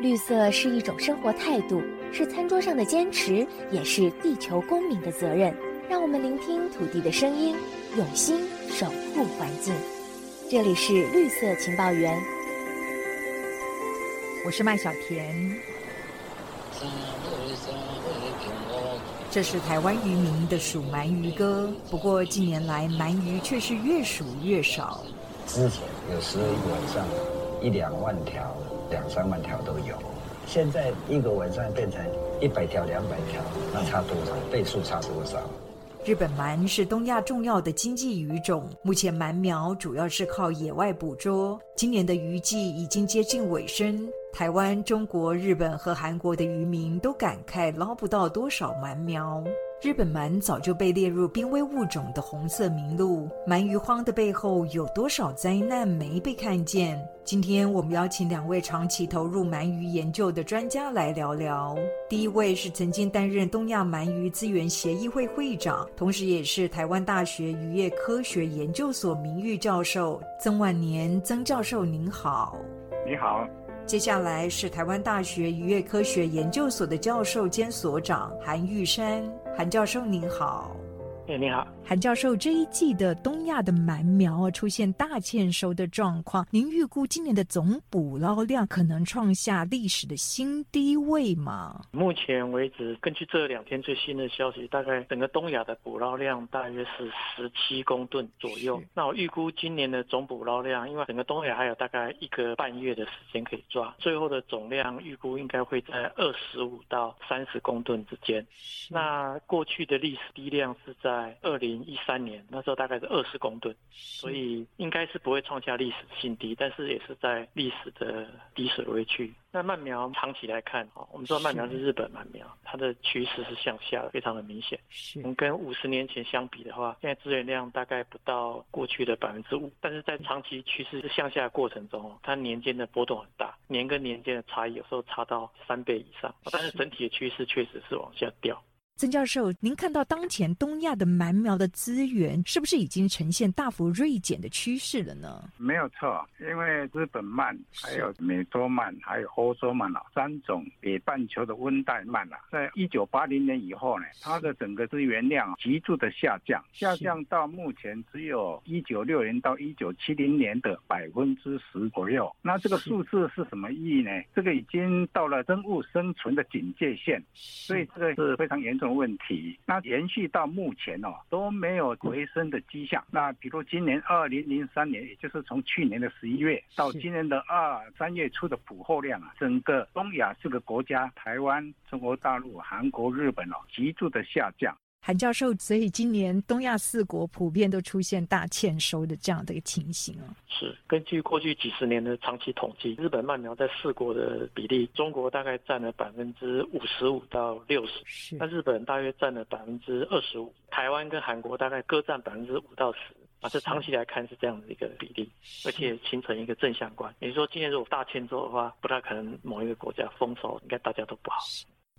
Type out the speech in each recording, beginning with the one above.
绿色是一种生活态度，是餐桌上的坚持，也是地球公民的责任。让我们聆听土地的声音，用心守护环境。这里是绿色情报员，我是麦小甜。这是台湾渔民的数鳗鱼歌，不过近年来鳗鱼却是越数越少。之前有时候一个晚上一两万条、两三万条都有，现在一个晚上变成一百条、两百条，那差多少？倍数差多少？日本鳗是东亚重要的经济鱼种，目前鳗苗主要是靠野外捕捉。今年的渔季已经接近尾声。台湾、中国、日本和韩国的渔民都感慨捞不到多少鳗苗。日本鳗早就被列入濒危物种的红色名录。鳗鱼荒的背后有多少灾难没被看见？今天我们邀请两位长期投入鳗鱼研究的专家来聊聊。第一位是曾经担任东亚鳗鱼资源协议会会长，同时也是台湾大学渔业科学研究所名誉教授曾万年。曾教授您好。你好。接下来是台湾大学渔业科学研究所的教授兼所长韩玉山，韩教授您好。哎，你好。韩教授，这一季的东亚的鳗苗啊出现大欠收的状况，您预估今年的总捕捞量可能创下历史的新低位吗？目前为止，根据这两天最新的消息，大概整个东亚的捕捞量大约是十七公吨左右。那我预估今年的总捕捞量，因为整个东亚还有大概一个半月的时间可以抓，最后的总量预估应该会在二十五到三十公吨之间。那过去的历史低量是在二零。一三年那时候大概是二十公吨，所以应该是不会创下历史新低，但是也是在历史的低水位区。那鳗苗长期来看，哦，我们知道鳗苗是日本鳗苗，它的趋势是向下的，非常的明显。我们，跟五十年前相比的话，现在资源量大概不到过去的百分之五，但是在长期趋势是向下的过程中，它年间的波动很大，年跟年间的差异有时候差到三倍以上，但是整体的趋势确实是往下掉。曾教授，您看到当前东亚的蛮苗的资源是不是已经呈现大幅锐减的趋势了呢？没有错，因为日本鳗、还有美洲鳗、还有欧洲鳗啊，三种北半球的温带鳗啊，在一九八零年以后呢，它的整个资源量急速的下降，下降到目前只有一九六零到一九七零年的百分之十左右。那这个数字是什么意义呢？这个已经到了生物生存的警戒线，所以这个是非常严重。问题那延续到目前哦都没有回升的迹象。那比如今年二零零三年，也就是从去年的十一月到今年的二三月初的捕获量啊，整个东亚四个国家，台湾、中国大陆、韩国、日本哦，急速的下降。韩教授，所以今年东亚四国普遍都出现大欠收的这样的一个情形啊。是根据过去几十年的长期统计，日本鳗苗在四国的比例，中国大概占了百分之五十五到六十，那日本大约占了百分之二十五，台湾跟韩国大概各占百分之五到十啊。这长期来看是这样的一个比例，而且形成一个正相关。也就是说，今年如果大欠收的话，不太可能某一个国家丰收，应该大家都不好。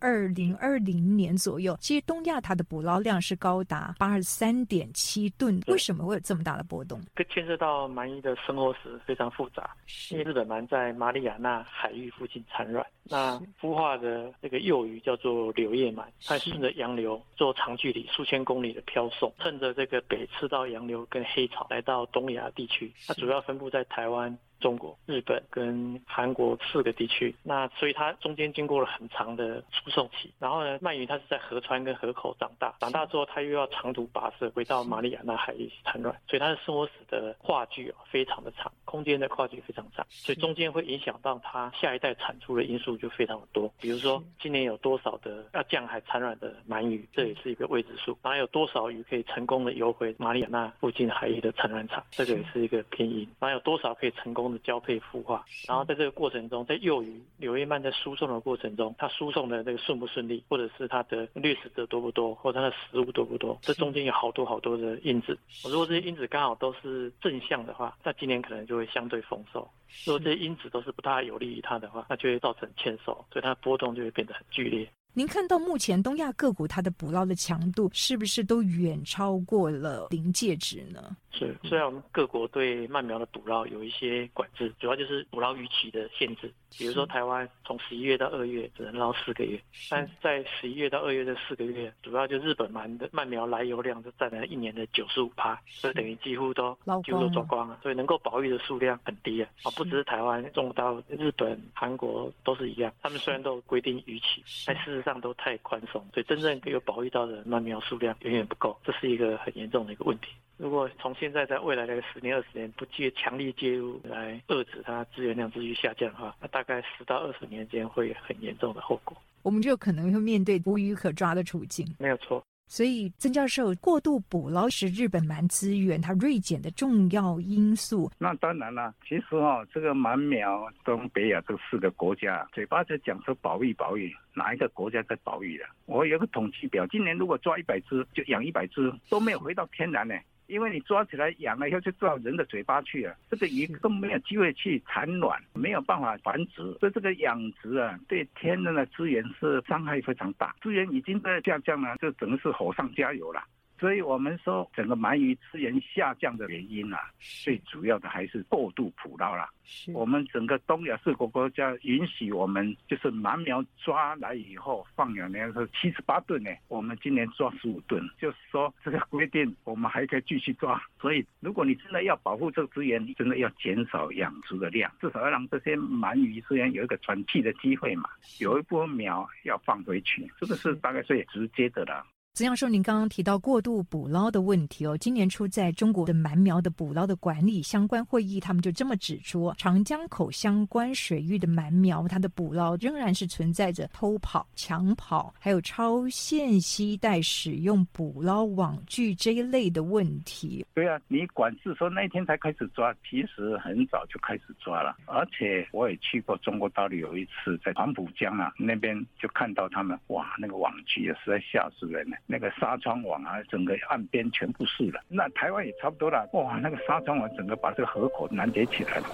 二零二零年左右，其实东亚它的捕捞量是高达八十三点七吨，为什么会有这么大的波动？牵涉到鳗鱼的生活史非常复杂，因为日本鳗在马里亚纳海域附近产卵，那孵化的这个幼鱼叫做柳叶鳗，它顺着洋流做长距离数千公里的漂送，趁着这个北赤道洋流跟黑潮来到东亚地区，它主要分布在台湾。中国、日本跟韩国四个地区，那所以它中间经过了很长的输送期。然后呢，鳗鱼它是在河川跟河口长大，长大之后它又要长途跋涉回到马里亚纳海域产卵，所以它的生活史的跨距啊非常的长，空间的跨距非常长，所以中间会影响到它下一代产出的因素就非常的多。比如说今年有多少的要降海产卵的鳗鱼，这也是一个未知数。然后有多少鱼可以成功的游回马里亚纳附近海域的产卵场，这个也是一个偏因。然后有多少可以成功的。交配孵化，然后在这个过程中，在幼鱼柳叶鳗在输送的过程中，它输送的那个顺不顺利，或者是它的掠食者多不多，或者它的食物多不多，这中间有好多好多的因子。如果这些因子刚好都是正向的话，那今年可能就会相对丰收；如果这些因子都是不大有利于它的话，那就会造成欠收，所以它的波动就会变得很剧烈。您看到目前东亚个股它的捕捞的强度是不是都远超过了临界值呢？是，虽然我们各国对鳗苗的捕捞有一些管制，主要就是捕捞鱼期的限制。比如说台湾从十一月到二月只能捞四个月，但在十一月到二月这四个月，主要就日本鳗的鳗苗来游量就占了一年的九十五趴，所以等于几乎都几乎都抓光了，所以能够保育的数量很低啊。啊，不只是台湾，中国大陆、日本、韩国都是一样，他们虽然都有规定鱼期，但事实上都太宽松，所以真正有保育到的鳗苗数量远远不够，这是一个很严重的一个问题。如果从现在在未来的十年、二十年不介强力介入来遏制它资源量继续下降的话，那大概十到二十年间会很严重的后果。我们就可能会面对无鱼可抓的处境。没有错。所以，曾教授，过度捕捞是日本鳗资源它锐减的重要因素。那当然了，其实哦，这个鳗苗东北亚这四个国家，嘴巴在讲说保育保育，哪一个国家在保育了？我有个统计表，今年如果抓一百只，就养一百只，都没有回到天然呢。因为你抓起来养了以后，就到人的嘴巴去了，这个鱼都没有机会去产卵，没有办法繁殖，所以这个养殖啊，对天然的资源是伤害非常大，资源已经在下降了，就只能是火上加油了。所以我们说，整个鳗鱼资源下降的原因啊，最主要的还是过度捕捞了。我们整个东亚四国国家允许我们就是鳗苗抓来以后放养年是七十八吨呢，我们今年抓十五吨，就是说这个规定我们还可以继续抓。所以如果你真的要保护这个资源，你真的要减少养殖的量，至少要让这些鳗鱼虽然有一个喘气的机会嘛，有一部分苗要放回去，这个是大概最直接的了。曾教授，您刚刚提到过度捕捞的问题哦。今年初在中国的鳗苗的捕捞的管理相关会议，他们就这么指出，长江口相关水域的鳗苗，它的捕捞仍然是存在着偷跑、抢跑，还有超限期待使用捕捞网具这一类的问题。对啊，你管制说那天才开始抓，其实很早就开始抓了。而且我也去过中国大陆，有一次在黄浦江啊那边就看到他们，哇，那个网具也，实在吓死人了。那个纱窗网啊，整个岸边全部是了。那台湾也差不多了。哇，那个纱窗网整个把这个河口拦截起来了。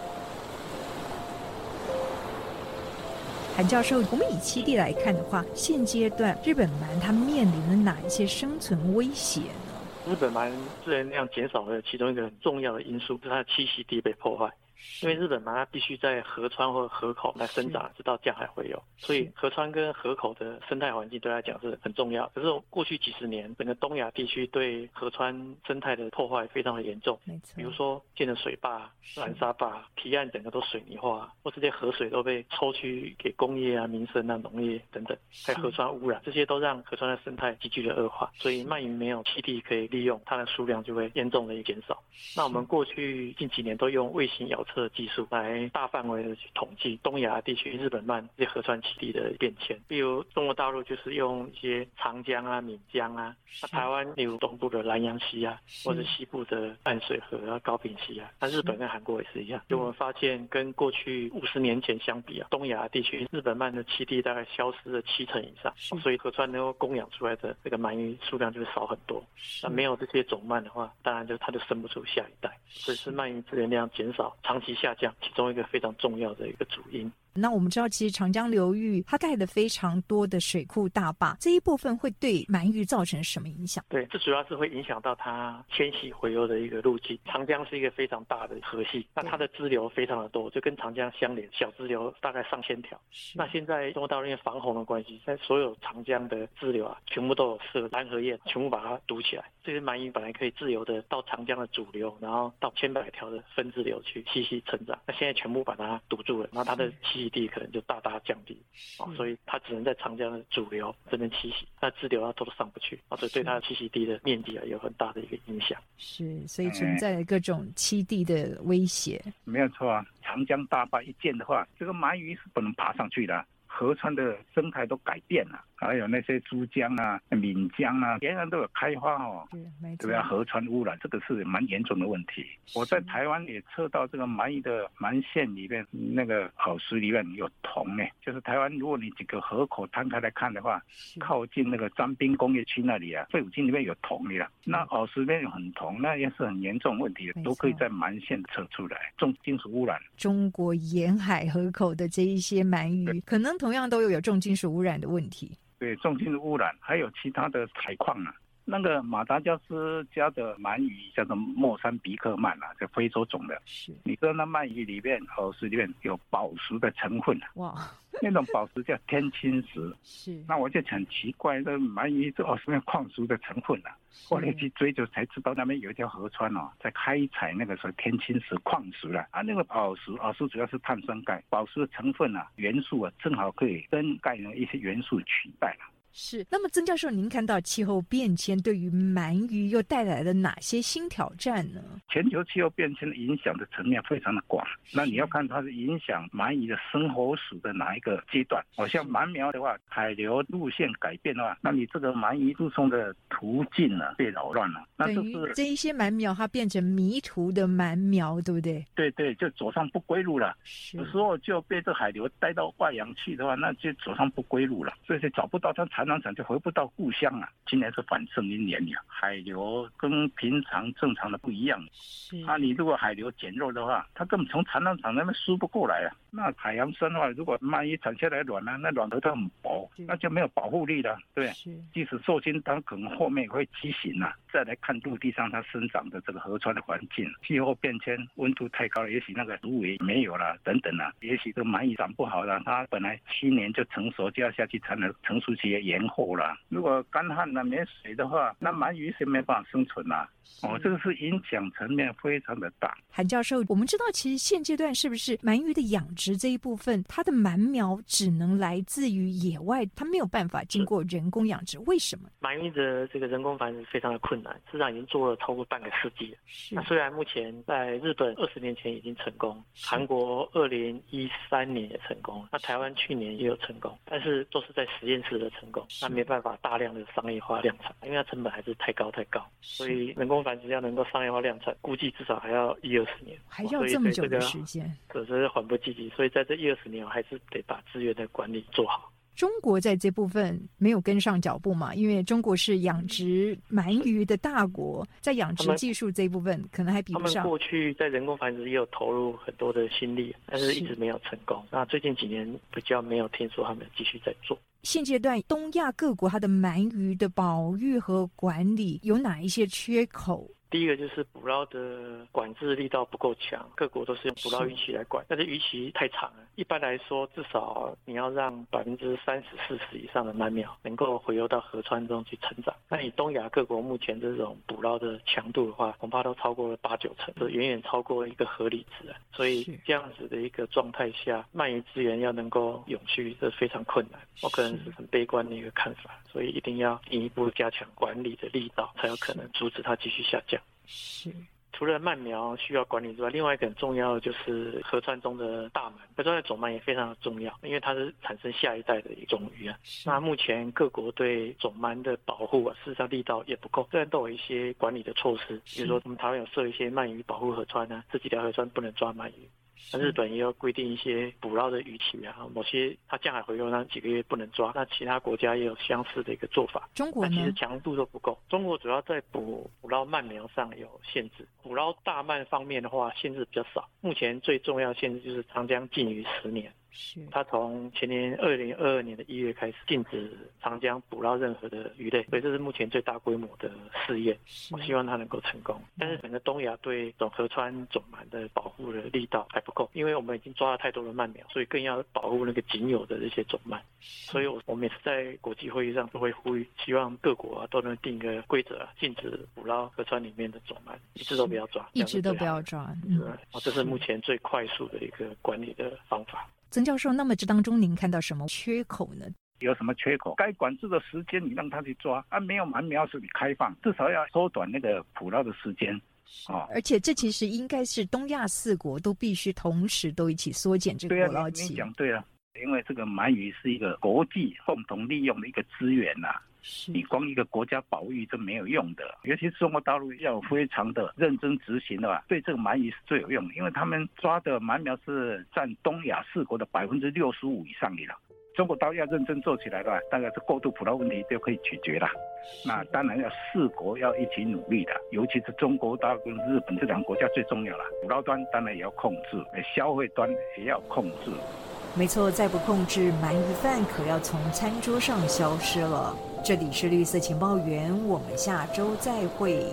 韩教授，我们以七地来看的话，现阶段日本鳗它面临了哪一些生存威胁呢？日本鳗自然量减少的其中一个很重要的因素，是它的栖息地被破坏。因为日本嘛它必须在河川或河口来生长，直到江海会有，所以河川跟河口的生态环境对它讲是很重要。可是过去几十年，整个东亚地区对河川生态的破坏非常的严重。比如说建的水坝、拦沙坝，堤岸整个都水泥化，或这些河水都被抽取给工业啊、民生啊、农业等等，还有河川污染，这些都让河川的生态急剧的恶化。所以鳗鱼没有栖地可以利用，它的数量就会严重的减少。那我们过去近几年都用卫星遥。测技术来大范围的去统计东亚地区日本鳗这些河川栖地的变迁，比如中国大陆就是用一些长江啊、闽江啊，那台湾例如东部的南洋溪啊，或者西部的淡水河啊、高平溪啊，那日本跟韩国也是一样，就我们发现跟过去五十年前相比啊，东亚地区日本鳗的栖地大概消失了七成以上，所以河川能够供养出来的这个鳗鱼数量就会少很多。那没有这些种鳗的话，当然就它就生不出下一代，所以是鳗鱼资源量减少。长期下降，其中一个非常重要的一个主因。那我们知道，其实长江流域它盖的非常多的水库大坝，这一部分会对鳗鱼造成什么影响？对，这主要是会影响到它迁徙回游的一个路径。长江是一个非常大的河系，那它的支流非常的多，就跟长江相连，小支流大概上千条。那现在中国大陆因为防洪的关系，在所有长江的支流啊，全部都有设拦河堰，全部把它堵起来。这些鳗鱼本来可以自由的到长江的主流，然后到千百条的分支流去栖息成长，那现在全部把它堵住了，然后它的栖息地可能就大大降低，啊，所以它只能在长江的主流这边栖息，那支流它都上不去，啊，所以对它的栖息地的面积啊有很大的一个影响。是，所以存在各种栖地的威胁。没有错啊，长江大坝一建的话，这个鳗鱼是不能爬上去的，河川的生态都改变了。还有那些珠江啊、闽江啊，沿岸都有开发哦，对啊？河川污染这个是蛮严重的问题。我在台湾也测到这个鳗鱼的鳗线里面，那个耳石里面有铜呢。就是台湾，如果你几个河口摊开来看的话，靠近那个张滨工业区那里啊，废五金里面有铜的，那耳石里面有很铜，那也是很严重问题，都可以在鳗线测出来，重金属污染。中国沿海河口的这一些鳗鱼，可能同样都有有重金属污染的问题。对重金属污染，还有其他的采矿啊，那个马达加斯加的鳗鱼叫做莫桑比克鳗啊，在非洲种的。是，你知道那鳗鱼里面耳石里面有宝石的成分啊？哇，那种宝石叫天青石。是，那我就很奇怪，这鳗鱼这耳石面矿石的成分啊？后来去追究才知道，那边有一条河川哦，在开采那个时候天青石矿石了啊。那个宝石，宝石主要是碳酸钙，宝石的成分啊，元素啊，正好可以跟钙的一些元素取代了。是，那么曾教授，您看到气候变迁对于鳗鱼又带来了哪些新挑战呢？全球气候变迁的影响的层面非常的广，那你要看它是影响鳗鱼的生活史的哪一个阶段。好像鳗苗的话，海流路线改变的话，那你这个鳗鱼输送的途径呢被扰乱了，那就是这一些鳗苗它变成迷途的鳗苗，对不对？对对，就走上不归路了。有时候就被这海流带到外洋去的话，那就走上不归路了，所以就找不到它产。船长就回不到故乡啊。今年是反盛一年呀，海流跟平常正常的不一样。啊，你如果海流减弱的话，它根本从产卵场那边输不过来啊。那海洋生的话，如果鳗鱼产下来卵呢，那卵壳它很薄，那就没有保护力了，对即使受精，它可能后面会畸形了。再来看陆地上它生长的这个河川的环境，气候变迁，温度太高了，也许那个芦苇没有了，等等啊，也许这鳗鱼长不好了，它本来七年就成熟，就要下去才能，成熟期也延后了。如果干旱了没水的话，那鳗鱼是没办法生存啦。哦，这个是影响层面非常的大。韩教授，我们知道其实现阶段是不是鳗鱼的养殖这一部分，它的鳗苗只能来自于野外，它没有办法经过人工养殖，为什么？鳗鱼的这个人工繁殖非常的困难，市场已经做了超过半个世纪了。那虽然目前在日本二十年前已经成功，韩国二零一三年也成功，那台湾去年也有成功，但是都是在实验室的成功，那没办法大量的商业化量产，因为它成本还是太高太高，所以人工繁殖要能够商业化量产，估计至少还要一二十年，还要这么久的时间，可是缓不积极，所以在这一二十年，我还是得把资源的管理做好。中国在这部分没有跟上脚步嘛？因为中国是养殖鳗鱼的大国，在养殖技术这一部分可能还比不上。过去在人工繁殖也有投入很多的心力，但是一直没有成功。那最近几年比较没有听说他们继续在做。现阶段东亚各国它的鳗鱼的保育和管理有哪一些缺口？第一个就是捕捞的管制力道不够强，各国都是用捕捞鱼期来管，但是鱼期太长了。一般来说，至少你要让百分之三十、四十以上的鳗苗能够回游到河川中去成长。那以东亚各国目前这种捕捞的强度的话，恐怕都超过了八九成，是远远超过一个合理值。所以这样子的一个状态下，鳗鱼资源要能够永续，这非常困难。我个人是很悲观的一个看法，所以一定要进一步加强管理的力道，才有可能阻止它继续下降。是，除了鳗苗需要管理之外，另外一个很重要的就是河川中的大门，河川的种鳗也非常的重要，因为它是产生下一代的一种鱼啊。那目前各国对种鳗的保护啊，事实上力道也不够，虽然都有一些管理的措施，比如说我们台湾有设一些鳗鱼保护河川啊，这几条河川不能抓鳗鱼。那日本也要规定一些捕捞的鱼期啊，某些它降海回游那几个月不能抓。那其他国家也有相似的一个做法。中国呢？其实强度都不够。中国主要在捕捕捞鳗苗上有限制，捕捞大鳗方面的话限制比较少。目前最重要限制就是长江禁渔十年。是，他从前年二零二二年的一月开始禁止长江捕捞任何的鱼类，所以这是目前最大规模的试验。我希望它能够成功。但是整个东亚对种河川种鳗的保护的力道还不够，因为我们已经抓了太多的鳗苗，所以更要保护那个仅有的这些种鳗。所以我我每次在国际会议上都会呼吁，希望各国啊都能定个规则，禁止捕捞河川里面的种鳗，一直都不要抓，一直都不要抓。嗯，这是目前最快速的一个管理的方法。曾教授，那么这当中您看到什么缺口呢？有什么缺口？该管制的时间你让他去抓啊，没有蛮苗是你开放，至少要缩短那个捕捞的时间啊。而且这其实应该是东亚四国都必须同时都一起缩减这个捕捞期。你讲对啊，因为这个鳗鱼是一个国际共同利用的一个资源呐。你光一个国家保育这没有用的，尤其是中国大陆要非常的认真执行的话，对这个鳗鱼是最有用的，因为他们抓的鳗苗是占东亚四国的百分之六十五以上的了。中国大陆要认真做起来的话，大概是过度捕捞问题就可以解决了。那当然要四国要一起努力的，尤其是中国大陆跟日本这两个国家最重要了。捕捞端当然也要控制，消费端也要控制。没错，再不控制，鳗鱼饭可要从餐桌上消失了。这里是绿色情报员，我们下周再会。